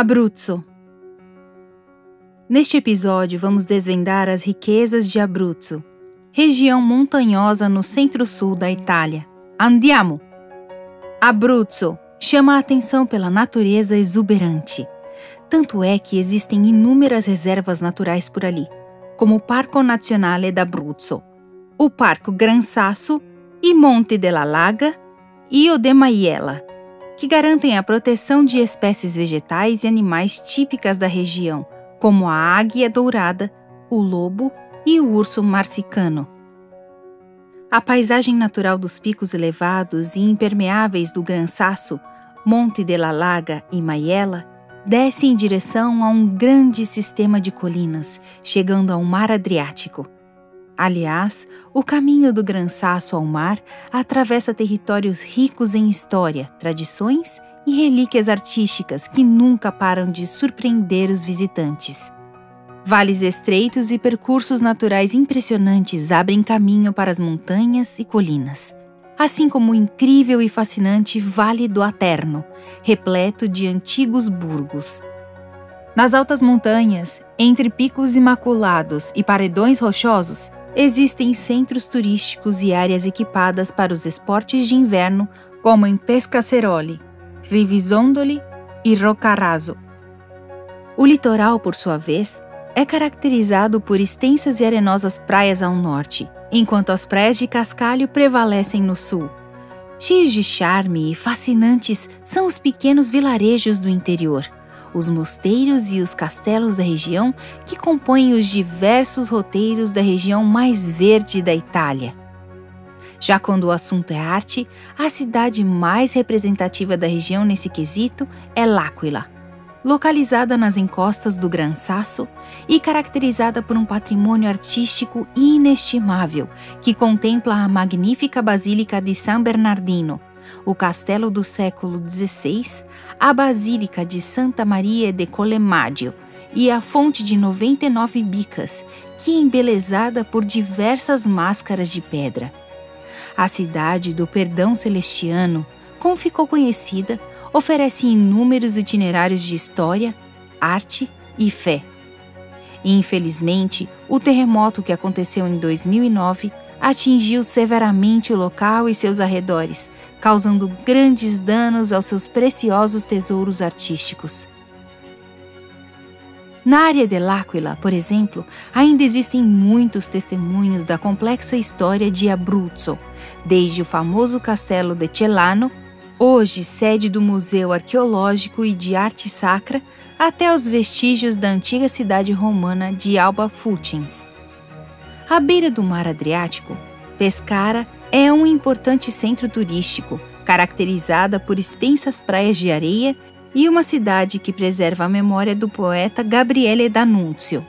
Abruzzo. Neste episódio, vamos desvendar as riquezas de Abruzzo, região montanhosa no centro-sul da Itália. Andiamo! Abruzzo chama a atenção pela natureza exuberante. Tanto é que existem inúmeras reservas naturais por ali, como o Parco Nazionale d'Abruzzo, o Parco Gran Sasso e Monte della Laga e o de Maiella que garantem a proteção de espécies vegetais e animais típicas da região, como a águia dourada, o lobo e o urso marsicano. A paisagem natural dos picos elevados e impermeáveis do Gran Sasso, Monte della Laga e Maiella desce em direção a um grande sistema de colinas, chegando ao Mar Adriático. Aliás, o caminho do Gran Sasso ao mar atravessa territórios ricos em história, tradições e relíquias artísticas que nunca param de surpreender os visitantes. Vales estreitos e percursos naturais impressionantes abrem caminho para as montanhas e colinas, assim como o incrível e fascinante Vale do Aterno, repleto de antigos burgos. Nas altas montanhas, entre picos imaculados e paredões rochosos, existem centros turísticos e áreas equipadas para os esportes de inverno, como em Pescaceroli, Rivisondoli e Roccaraso. O litoral, por sua vez, é caracterizado por extensas e arenosas praias ao norte, enquanto as praias de cascalho prevalecem no sul. Cheios de charme e fascinantes são os pequenos vilarejos do interior, os mosteiros e os castelos da região que compõem os diversos roteiros da região mais verde da Itália. Já quando o assunto é arte, a cidade mais representativa da região nesse quesito é L'Aquila, localizada nas encostas do Gran Sasso e caracterizada por um patrimônio artístico inestimável que contempla a magnífica Basílica de San Bernardino, o castelo do século XVI, a Basílica de Santa Maria de Colemaggio e a fonte de 99 bicas, que é embelezada por diversas máscaras de pedra. A cidade do Perdão Celestiano, como ficou conhecida, oferece inúmeros itinerários de história, arte e fé. Infelizmente, o terremoto que aconteceu em 2009 atingiu severamente o local e seus arredores, causando grandes danos aos seus preciosos tesouros artísticos. Na área de L'Aquila, por exemplo, ainda existem muitos testemunhos da complexa história de Abruzzo, desde o famoso castelo de Celano, hoje sede do Museu Arqueológico e de Arte Sacra, até os vestígios da antiga cidade romana de Alba Futins. À beira do mar Adriático, Pescara é um importante centro turístico, caracterizada por extensas praias de areia e uma cidade que preserva a memória do poeta Gabriele D'Annunzio.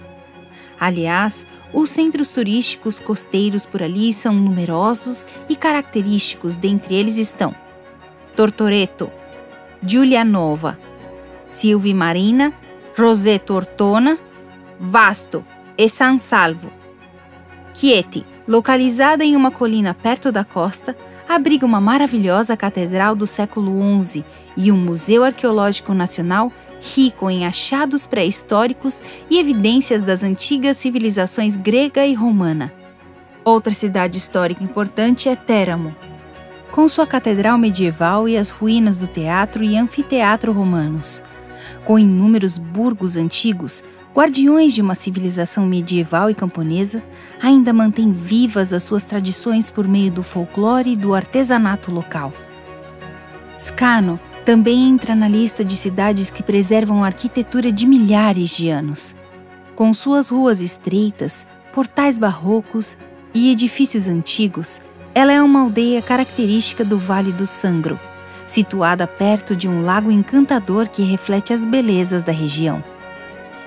Aliás, os centros turísticos costeiros por ali são numerosos e característicos, dentre eles estão Tortoreto, Giulianova, Silvi Marina, Roseto Ortona, Vasto e San Salvo. Chieti, localizada em uma colina perto da costa, abriga uma maravilhosa catedral do século XI e um museu arqueológico nacional rico em achados pré-históricos e evidências das antigas civilizações grega e romana. Outra cidade histórica importante é Teramo, com sua catedral medieval e as ruínas do teatro e anfiteatro romanos. Com inúmeros burgos antigos, guardiões de uma civilização medieval e camponesa, ainda mantém vivas as suas tradições por meio do folclore e do artesanato local. Scano também entra na lista de cidades que preservam a arquitetura de milhares de anos. Com suas ruas estreitas, portais barrocos e edifícios antigos, ela é uma aldeia característica do Vale do Sangro, situada perto de um lago encantador que reflete as belezas da região.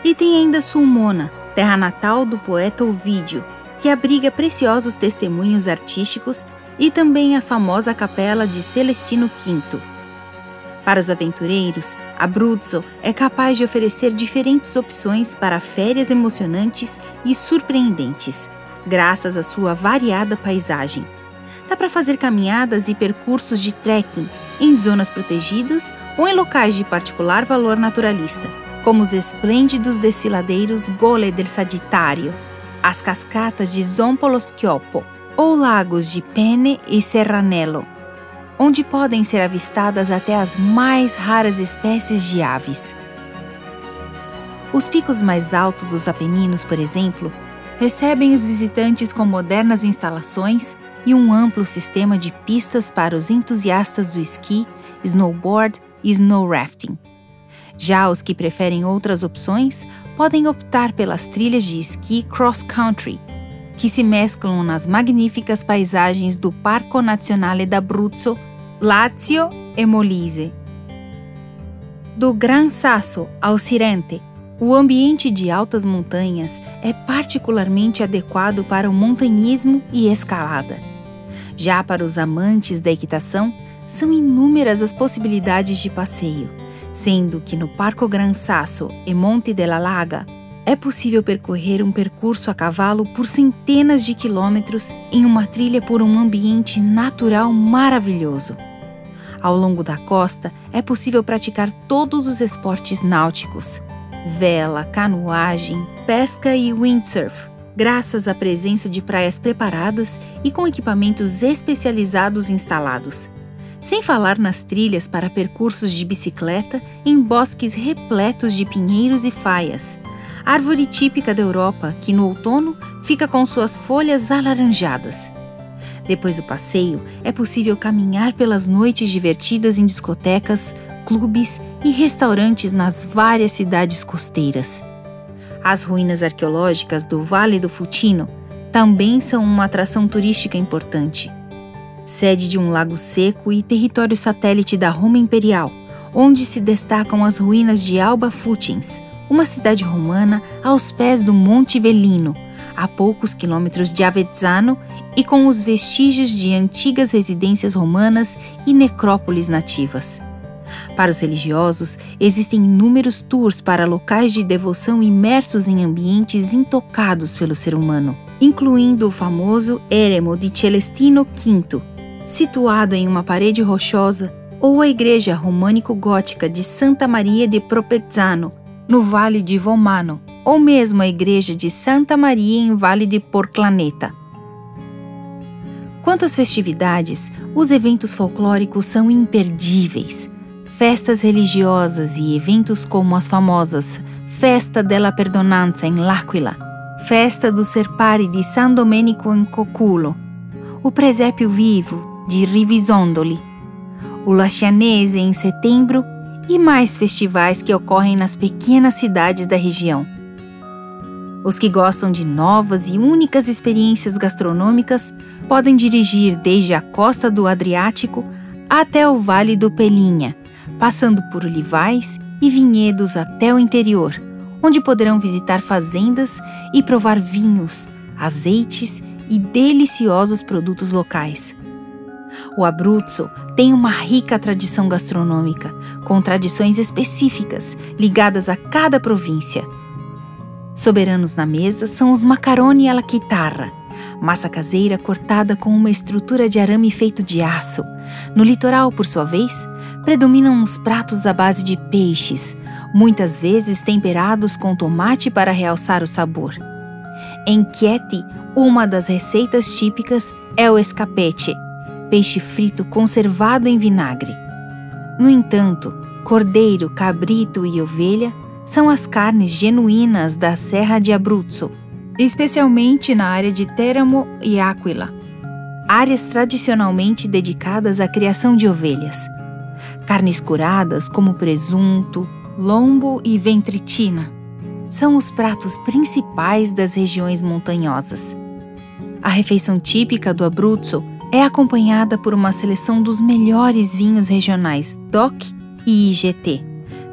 E tem ainda Sulmona, terra natal do poeta Ovídio, que abriga preciosos testemunhos artísticos e também a famosa capela de Celestino V. Para os aventureiros, Abruzzo é capaz de oferecer diferentes opções para férias emocionantes e surpreendentes, graças à sua variada paisagem. Dá para fazer caminhadas e percursos de trekking em zonas protegidas ou em locais de particular valor naturalista, como os esplêndidos desfiladeiros Gole del Sagitário, as cascatas de Zompolo Schioppo ou lagos de Pene e Serranello, onde podem ser avistadas até as mais raras espécies de aves. Os picos mais altos dos Apeninos, por exemplo, recebem os visitantes com modernas instalações e um amplo sistema de pistas para os entusiastas do esqui, snowboard e snow rafting. Já os que preferem outras opções podem optar pelas trilhas de esqui cross-country, que se mesclam nas magníficas paisagens do Parco Nazionale d'Abruzzo, Lazio e Molise. Do Gran Sasso ao Sirente, o ambiente de altas montanhas é particularmente adequado para o montanhismo e escalada. Já para os amantes da equitação, são inúmeras as possibilidades de passeio sendo que no Parco Gran Sasso e Monte della Laga é possível percorrer um percurso a cavalo por centenas de quilômetros em uma trilha por um ambiente natural maravilhoso. Ao longo da costa é possível praticar todos os esportes náuticos: vela, canoagem, pesca e windsurf, graças à presença de praias preparadas e com equipamentos especializados instalados sem falar nas trilhas para percursos de bicicleta em bosques repletos de pinheiros e faias, árvore típica da Europa que no outono fica com suas folhas alaranjadas. Depois do passeio, é possível caminhar pelas noites divertidas em discotecas, clubes e restaurantes nas várias cidades costeiras. As ruínas arqueológicas do Vale do Futino também são uma atração turística importante sede de um lago seco e território satélite da Roma Imperial, onde se destacam as ruínas de Alba Futins, uma cidade romana aos pés do Monte Velino, a poucos quilômetros de Avezzano e com os vestígios de antigas residências romanas e necrópolis nativas. Para os religiosos, existem inúmeros tours para locais de devoção imersos em ambientes intocados pelo ser humano, incluindo o famoso Eremo de Celestino V, situado em uma parede rochosa, ou a igreja românico-gótica de Santa Maria de Propezzano, no Vale de Vomano, ou mesmo a igreja de Santa Maria em Vale de Porclaneta. Quanto às festividades, os eventos folclóricos são imperdíveis. Festas religiosas e eventos como as famosas Festa della Perdonanza em L'Aquila, Festa do Serpari di San Domenico in Coculo, o Presépio Vivo de Rivisondoli, o Lascianese em setembro e mais festivais que ocorrem nas pequenas cidades da região. Os que gostam de novas e únicas experiências gastronômicas podem dirigir desde a costa do Adriático até o Vale do Pelinha, passando por olivais e vinhedos até o interior, onde poderão visitar fazendas e provar vinhos, azeites e deliciosos produtos locais. O Abruzzo tem uma rica tradição gastronômica, com tradições específicas ligadas a cada província. Soberanos na mesa são os macaroni alla chitarra, massa caseira cortada com uma estrutura de arame feito de aço. No litoral, por sua vez, predominam os pratos à base de peixes, muitas vezes temperados com tomate para realçar o sabor. Em Chieti, uma das receitas típicas é o escapete, peixe frito conservado em vinagre. No entanto, cordeiro, cabrito e ovelha são as carnes genuínas da Serra de Abruzzo, especialmente na área de Teramo e Aquila, áreas tradicionalmente dedicadas à criação de ovelhas. Carnes curadas como presunto, lombo e ventritina são os pratos principais das regiões montanhosas. A refeição típica do Abruzzo é acompanhada por uma seleção dos melhores vinhos regionais DOC e IGT,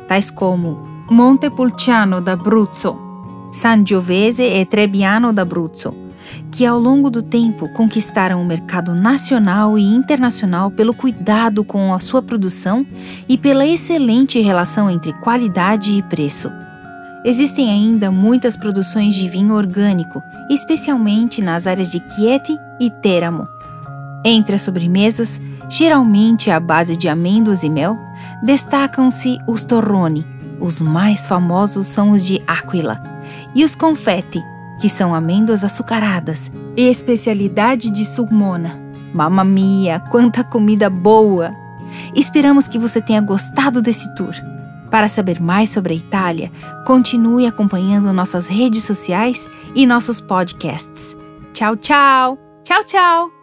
tais como Montepulciano d'Abruzzo, Sangiovese e Trebbiano d'Abruzzo, que ao longo do tempo conquistaram o mercado nacional e internacional pelo cuidado com a sua produção e pela excelente relação entre qualidade e preço. Existem ainda muitas produções de vinho orgânico, especialmente nas áreas de Chieti e Teramo, entre as sobremesas, geralmente à base de amêndoas e mel, destacam-se os torroni, os mais famosos são os de Aquila, e os confetti, que são amêndoas açucaradas, especialidade de Sulmona. Mamma mia, quanta comida boa! Esperamos que você tenha gostado desse tour. Para saber mais sobre a Itália, continue acompanhando nossas redes sociais e nossos podcasts. Tchau, tchau! Tchau, tchau!